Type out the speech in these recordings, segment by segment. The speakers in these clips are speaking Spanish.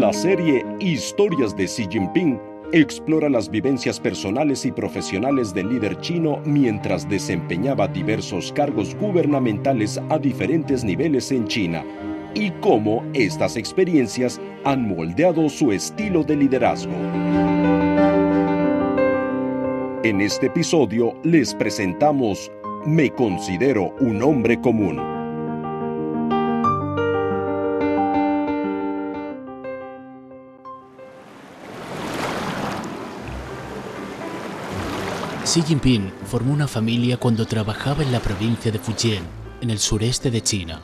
La serie Historias de Xi Jinping explora las vivencias personales y profesionales del líder chino mientras desempeñaba diversos cargos gubernamentales a diferentes niveles en China y cómo estas experiencias han moldeado su estilo de liderazgo. En este episodio les presentamos Me considero un hombre común. Xi Jinping formó una familia cuando trabajaba en la provincia de Fujian, en el sureste de China.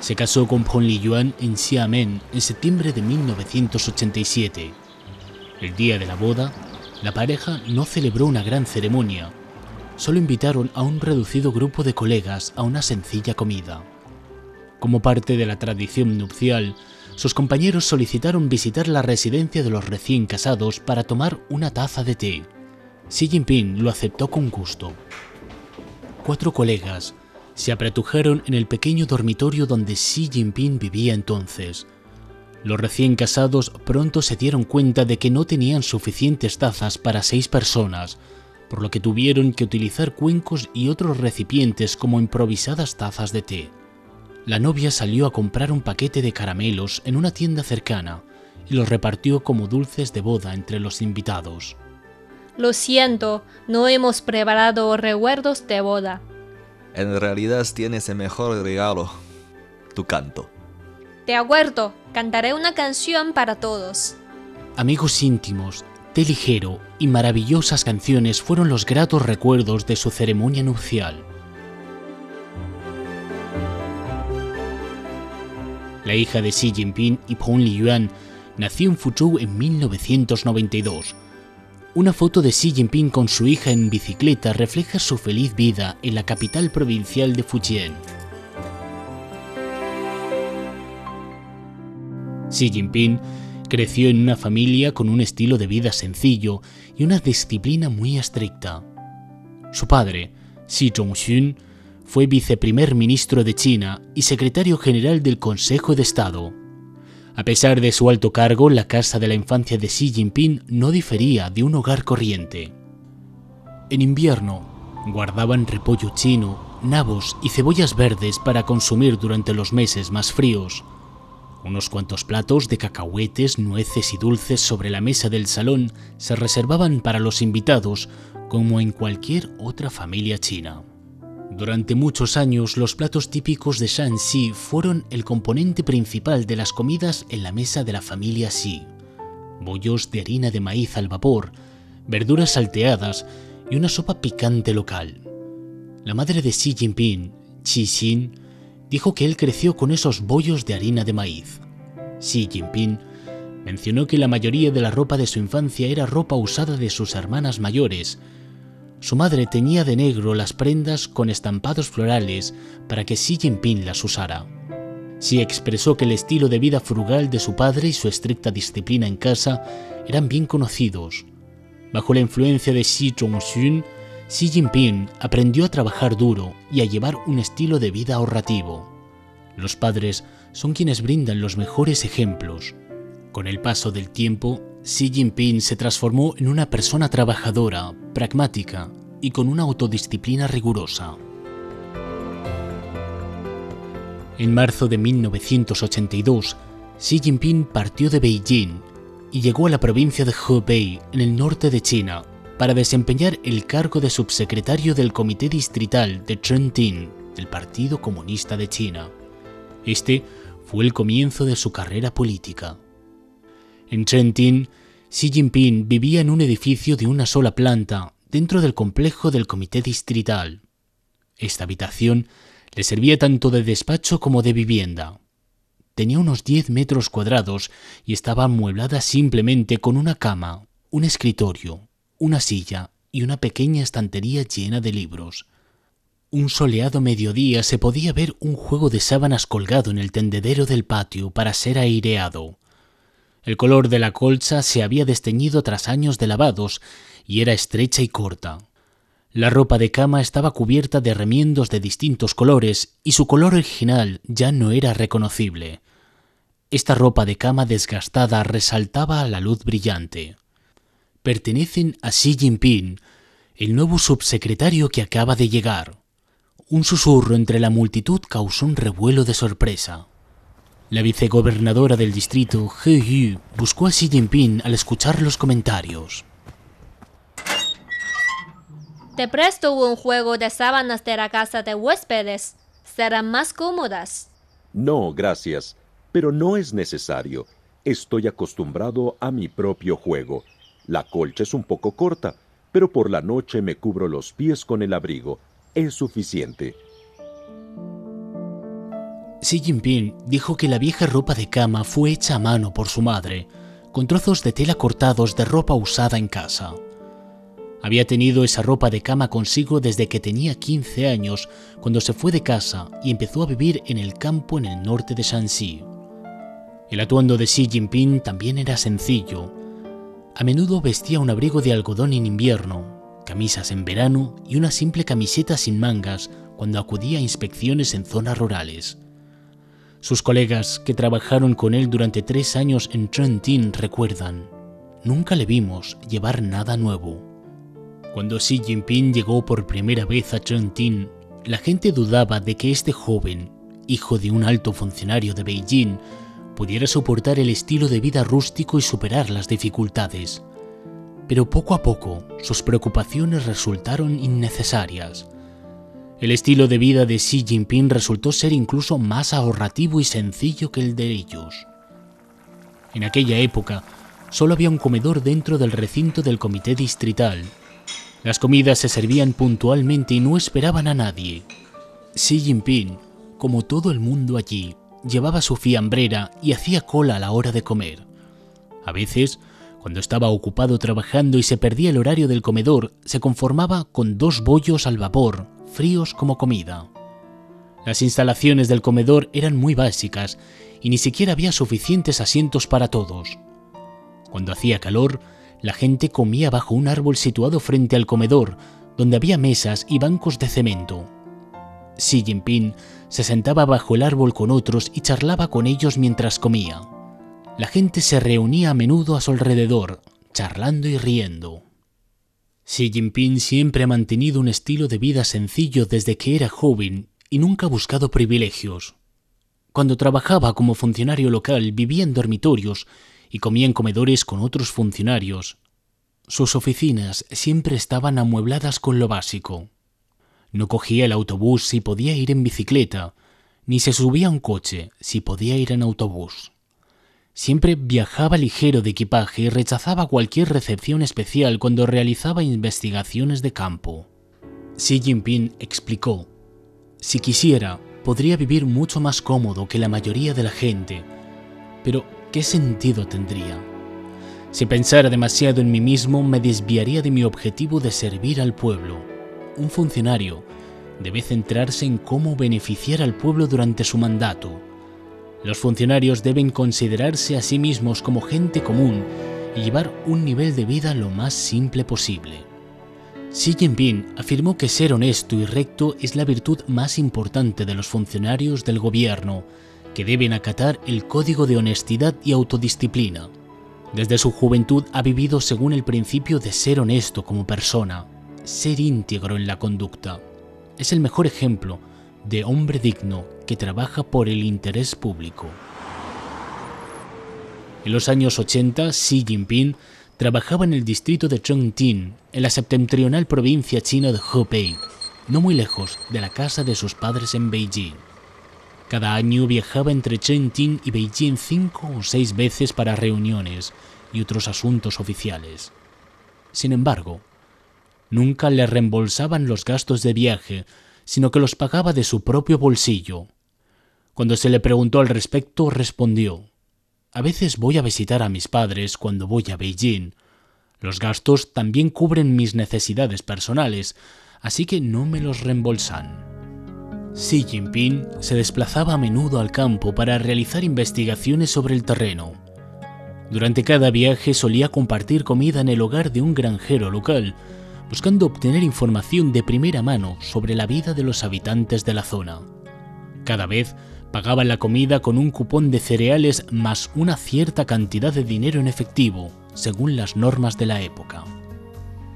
Se casó con Peng Liyuan en Xiamen en septiembre de 1987. El día de la boda, la pareja no celebró una gran ceremonia, solo invitaron a un reducido grupo de colegas a una sencilla comida. Como parte de la tradición nupcial, sus compañeros solicitaron visitar la residencia de los recién casados para tomar una taza de té. Xi Jinping lo aceptó con gusto. Cuatro colegas se apretujaron en el pequeño dormitorio donde Xi Jinping vivía entonces. Los recién casados pronto se dieron cuenta de que no tenían suficientes tazas para seis personas, por lo que tuvieron que utilizar cuencos y otros recipientes como improvisadas tazas de té. La novia salió a comprar un paquete de caramelos en una tienda cercana y los repartió como dulces de boda entre los invitados. Lo siento, no hemos preparado recuerdos de boda. En realidad tienes el mejor regalo, tu canto. De acuerdo, cantaré una canción para todos. Amigos íntimos, té ligero y maravillosas canciones fueron los gratos recuerdos de su ceremonia nupcial. La hija de Xi Jinping y Peng Liyuan nació en Fuzhou en 1992 una foto de Xi Jinping con su hija en bicicleta refleja su feliz vida en la capital provincial de Fujian. Xi Jinping creció en una familia con un estilo de vida sencillo y una disciplina muy estricta. Su padre, Xi Zhongxun, fue viceprimer ministro de China y secretario general del Consejo de Estado. A pesar de su alto cargo, la casa de la infancia de Xi Jinping no difería de un hogar corriente. En invierno, guardaban repollo chino, nabos y cebollas verdes para consumir durante los meses más fríos. Unos cuantos platos de cacahuetes, nueces y dulces sobre la mesa del salón se reservaban para los invitados como en cualquier otra familia china. Durante muchos años, los platos típicos de Shanxi fueron el componente principal de las comidas en la mesa de la familia Xi. Bollos de harina de maíz al vapor, verduras salteadas y una sopa picante local. La madre de Xi Jinping, Xi Xin, dijo que él creció con esos bollos de harina de maíz. Xi Jinping mencionó que la mayoría de la ropa de su infancia era ropa usada de sus hermanas mayores, su madre teñía de negro las prendas con estampados florales para que Xi Jinping las usara. Xi expresó que el estilo de vida frugal de su padre y su estricta disciplina en casa eran bien conocidos. Bajo la influencia de Xi Zhongxun, Xi Jinping aprendió a trabajar duro y a llevar un estilo de vida ahorrativo. Los padres son quienes brindan los mejores ejemplos. Con el paso del tiempo, Xi Jinping se transformó en una persona trabajadora, pragmática y con una autodisciplina rigurosa. En marzo de 1982, Xi Jinping partió de Beijing y llegó a la provincia de Hebei, en el norte de China, para desempeñar el cargo de subsecretario del Comité Distrital de Chengtin del Partido Comunista de China. Este fue el comienzo de su carrera política. En Chengtin, Xi Jinping vivía en un edificio de una sola planta dentro del complejo del comité distrital. Esta habitación le servía tanto de despacho como de vivienda. Tenía unos 10 metros cuadrados y estaba amueblada simplemente con una cama, un escritorio, una silla y una pequeña estantería llena de libros. Un soleado mediodía se podía ver un juego de sábanas colgado en el tendedero del patio para ser aireado. El color de la colcha se había desteñido tras años de lavados y era estrecha y corta. La ropa de cama estaba cubierta de remiendos de distintos colores y su color original ya no era reconocible. Esta ropa de cama desgastada resaltaba a la luz brillante. Pertenecen a Xi Jinping, el nuevo subsecretario que acaba de llegar. Un susurro entre la multitud causó un revuelo de sorpresa. La vicegobernadora del distrito, He Yu, buscó a Xi Jinping al escuchar los comentarios. Te presto un juego de sábanas de la casa de huéspedes. Serán más cómodas. No, gracias, pero no es necesario. Estoy acostumbrado a mi propio juego. La colcha es un poco corta, pero por la noche me cubro los pies con el abrigo. Es suficiente. Xi Jinping dijo que la vieja ropa de cama fue hecha a mano por su madre, con trozos de tela cortados de ropa usada en casa. Había tenido esa ropa de cama consigo desde que tenía 15 años, cuando se fue de casa y empezó a vivir en el campo en el norte de Shanxi. El atuendo de Xi Jinping también era sencillo. A menudo vestía un abrigo de algodón en invierno, camisas en verano y una simple camiseta sin mangas cuando acudía a inspecciones en zonas rurales. Sus colegas que trabajaron con él durante tres años en Trentin recuerdan, nunca le vimos llevar nada nuevo. Cuando Xi Jinping llegó por primera vez a Chengtin, la gente dudaba de que este joven, hijo de un alto funcionario de Beijing, pudiera soportar el estilo de vida rústico y superar las dificultades. Pero poco a poco sus preocupaciones resultaron innecesarias. El estilo de vida de Xi Jinping resultó ser incluso más ahorrativo y sencillo que el de ellos. En aquella época, solo había un comedor dentro del recinto del comité distrital las comidas se servían puntualmente y no esperaban a nadie. Xi Jinping, como todo el mundo allí, llevaba su fiambrera y hacía cola a la hora de comer. A veces, cuando estaba ocupado trabajando y se perdía el horario del comedor, se conformaba con dos bollos al vapor, fríos como comida. Las instalaciones del comedor eran muy básicas y ni siquiera había suficientes asientos para todos. Cuando hacía calor, la gente comía bajo un árbol situado frente al comedor, donde había mesas y bancos de cemento. Xi Jinping se sentaba bajo el árbol con otros y charlaba con ellos mientras comía. La gente se reunía a menudo a su alrededor, charlando y riendo. Xi Jinping siempre ha mantenido un estilo de vida sencillo desde que era joven y nunca ha buscado privilegios. Cuando trabajaba como funcionario local vivía en dormitorios y comía en comedores con otros funcionarios. Sus oficinas siempre estaban amuebladas con lo básico. No cogía el autobús si podía ir en bicicleta, ni se subía a un coche si podía ir en autobús. Siempre viajaba ligero de equipaje y rechazaba cualquier recepción especial cuando realizaba investigaciones de campo. Xi Jinping explicó, si quisiera, podría vivir mucho más cómodo que la mayoría de la gente, pero ¿qué sentido tendría? Si pensara demasiado en mí mismo, me desviaría de mi objetivo de servir al pueblo. Un funcionario debe centrarse en cómo beneficiar al pueblo durante su mandato. Los funcionarios deben considerarse a sí mismos como gente común y llevar un nivel de vida lo más simple posible. Xi Jinping afirmó que ser honesto y recto es la virtud más importante de los funcionarios del gobierno que deben acatar el código de honestidad y autodisciplina. Desde su juventud ha vivido según el principio de ser honesto como persona, ser íntegro en la conducta. Es el mejor ejemplo de hombre digno que trabaja por el interés público. En los años 80, Xi Jinping trabajaba en el distrito de Chongqing, en la septentrional provincia china de Hebei, no muy lejos de la casa de sus padres en Beijing. Cada año viajaba entre Chengqing y Beijing cinco o seis veces para reuniones y otros asuntos oficiales. Sin embargo, nunca le reembolsaban los gastos de viaje, sino que los pagaba de su propio bolsillo. Cuando se le preguntó al respecto, respondió, A veces voy a visitar a mis padres cuando voy a Beijing. Los gastos también cubren mis necesidades personales, así que no me los reembolsan. Xi Jinping se desplazaba a menudo al campo para realizar investigaciones sobre el terreno. Durante cada viaje solía compartir comida en el hogar de un granjero local, buscando obtener información de primera mano sobre la vida de los habitantes de la zona. Cada vez Pagaban la comida con un cupón de cereales más una cierta cantidad de dinero en efectivo, según las normas de la época.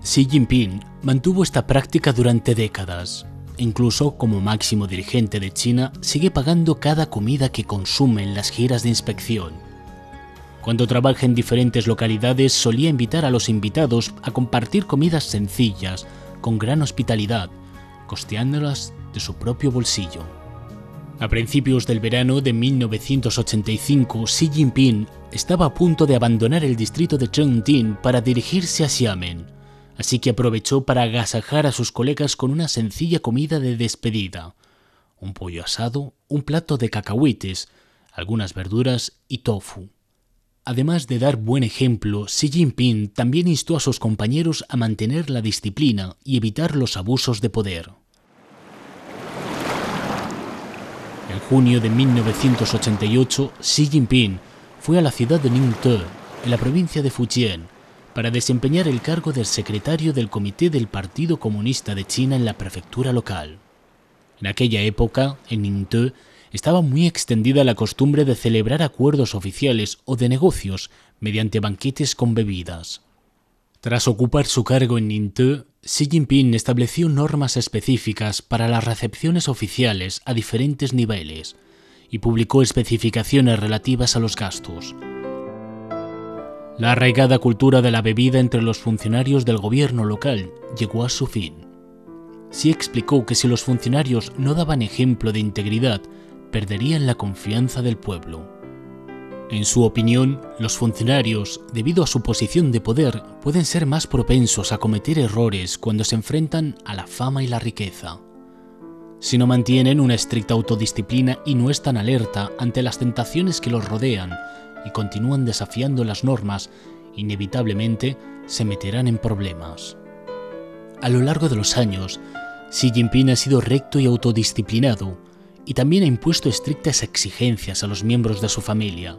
Xi Jinping mantuvo esta práctica durante décadas. Incluso como máximo dirigente de China, sigue pagando cada comida que consume en las giras de inspección. Cuando trabaja en diferentes localidades solía invitar a los invitados a compartir comidas sencillas, con gran hospitalidad, costeándolas de su propio bolsillo. A principios del verano de 1985, Xi Jinping estaba a punto de abandonar el distrito de Chengtin para dirigirse a Xiamen, así que aprovechó para agasajar a sus colegas con una sencilla comida de despedida, un pollo asado, un plato de cacahuetes, algunas verduras y tofu. Además de dar buen ejemplo, Xi Jinping también instó a sus compañeros a mantener la disciplina y evitar los abusos de poder. En junio de 1988, Xi Jinping fue a la ciudad de Ningde, en la provincia de Fujian, para desempeñar el cargo del secretario del Comité del Partido Comunista de China en la prefectura local. En aquella época, en Ningde, estaba muy extendida la costumbre de celebrar acuerdos oficiales o de negocios mediante banquetes con bebidas. Tras ocupar su cargo en Ningde, Xi Jinping estableció normas específicas para las recepciones oficiales a diferentes niveles y publicó especificaciones relativas a los gastos. La arraigada cultura de la bebida entre los funcionarios del gobierno local llegó a su fin. Xi explicó que si los funcionarios no daban ejemplo de integridad, perderían la confianza del pueblo. En su opinión, los funcionarios, debido a su posición de poder, pueden ser más propensos a cometer errores cuando se enfrentan a la fama y la riqueza. Si no mantienen una estricta autodisciplina y no están alerta ante las tentaciones que los rodean y continúan desafiando las normas, inevitablemente se meterán en problemas. A lo largo de los años, Xi Jinping ha sido recto y autodisciplinado, y también ha impuesto estrictas exigencias a los miembros de su familia.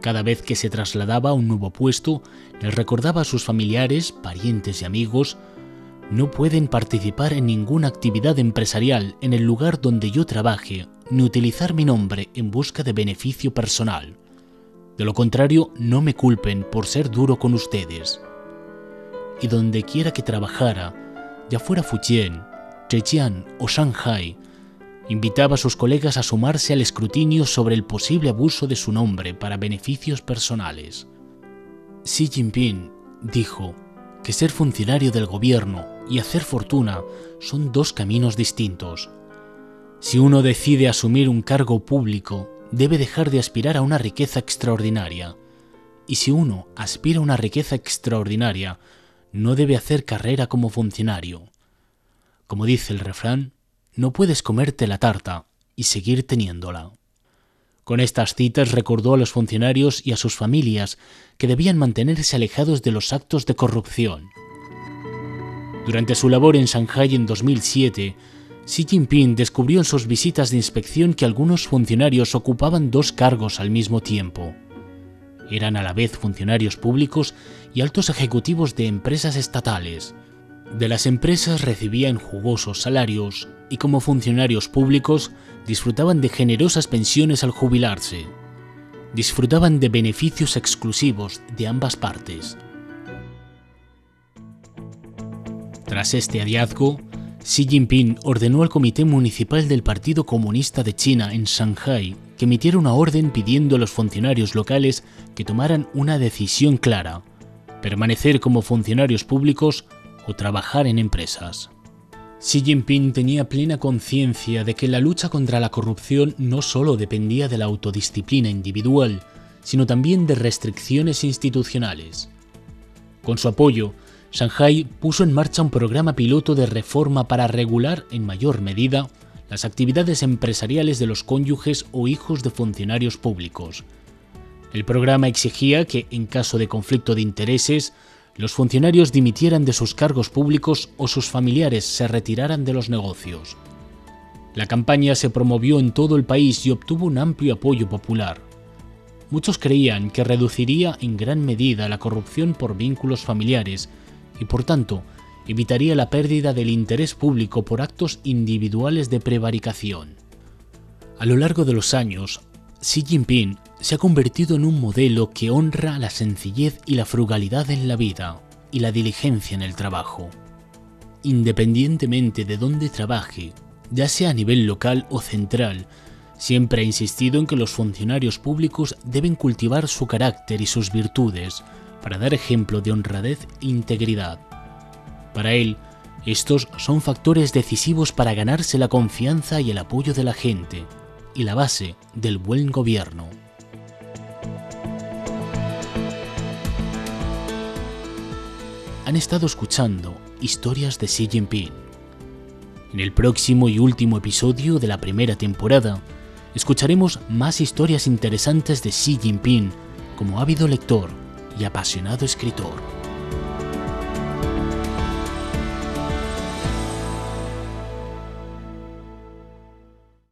Cada vez que se trasladaba a un nuevo puesto, les recordaba a sus familiares, parientes y amigos, no pueden participar en ninguna actividad empresarial en el lugar donde yo trabaje, ni utilizar mi nombre en busca de beneficio personal. De lo contrario, no me culpen por ser duro con ustedes. Y donde quiera que trabajara, ya fuera Fujian, Zhejiang o Shanghai, invitaba a sus colegas a sumarse al escrutinio sobre el posible abuso de su nombre para beneficios personales. Xi Jinping dijo que ser funcionario del gobierno y hacer fortuna son dos caminos distintos. Si uno decide asumir un cargo público, debe dejar de aspirar a una riqueza extraordinaria. Y si uno aspira a una riqueza extraordinaria, no debe hacer carrera como funcionario. Como dice el refrán, no puedes comerte la tarta y seguir teniéndola. Con estas citas recordó a los funcionarios y a sus familias que debían mantenerse alejados de los actos de corrupción. Durante su labor en Shanghai en 2007, Xi Jinping descubrió en sus visitas de inspección que algunos funcionarios ocupaban dos cargos al mismo tiempo. Eran a la vez funcionarios públicos y altos ejecutivos de empresas estatales. De las empresas recibían jugosos salarios y como funcionarios públicos disfrutaban de generosas pensiones al jubilarse. Disfrutaban de beneficios exclusivos de ambas partes. Tras este hallazgo, Xi Jinping ordenó al Comité Municipal del Partido Comunista de China en Shanghai que emitiera una orden pidiendo a los funcionarios locales que tomaran una decisión clara, permanecer como funcionarios públicos o trabajar en empresas. Xi Jinping tenía plena conciencia de que la lucha contra la corrupción no solo dependía de la autodisciplina individual, sino también de restricciones institucionales. Con su apoyo, Shanghai puso en marcha un programa piloto de reforma para regular en mayor medida las actividades empresariales de los cónyuges o hijos de funcionarios públicos. El programa exigía que, en caso de conflicto de intereses, los funcionarios dimitieran de sus cargos públicos o sus familiares se retiraran de los negocios. La campaña se promovió en todo el país y obtuvo un amplio apoyo popular. Muchos creían que reduciría en gran medida la corrupción por vínculos familiares y por tanto evitaría la pérdida del interés público por actos individuales de prevaricación. A lo largo de los años, Xi Jinping se ha convertido en un modelo que honra la sencillez y la frugalidad en la vida y la diligencia en el trabajo. Independientemente de dónde trabaje, ya sea a nivel local o central, siempre ha insistido en que los funcionarios públicos deben cultivar su carácter y sus virtudes para dar ejemplo de honradez e integridad. Para él, estos son factores decisivos para ganarse la confianza y el apoyo de la gente y la base del buen gobierno. Han estado escuchando historias de Xi Jinping. En el próximo y último episodio de la primera temporada, escucharemos más historias interesantes de Xi Jinping como ávido lector y apasionado escritor.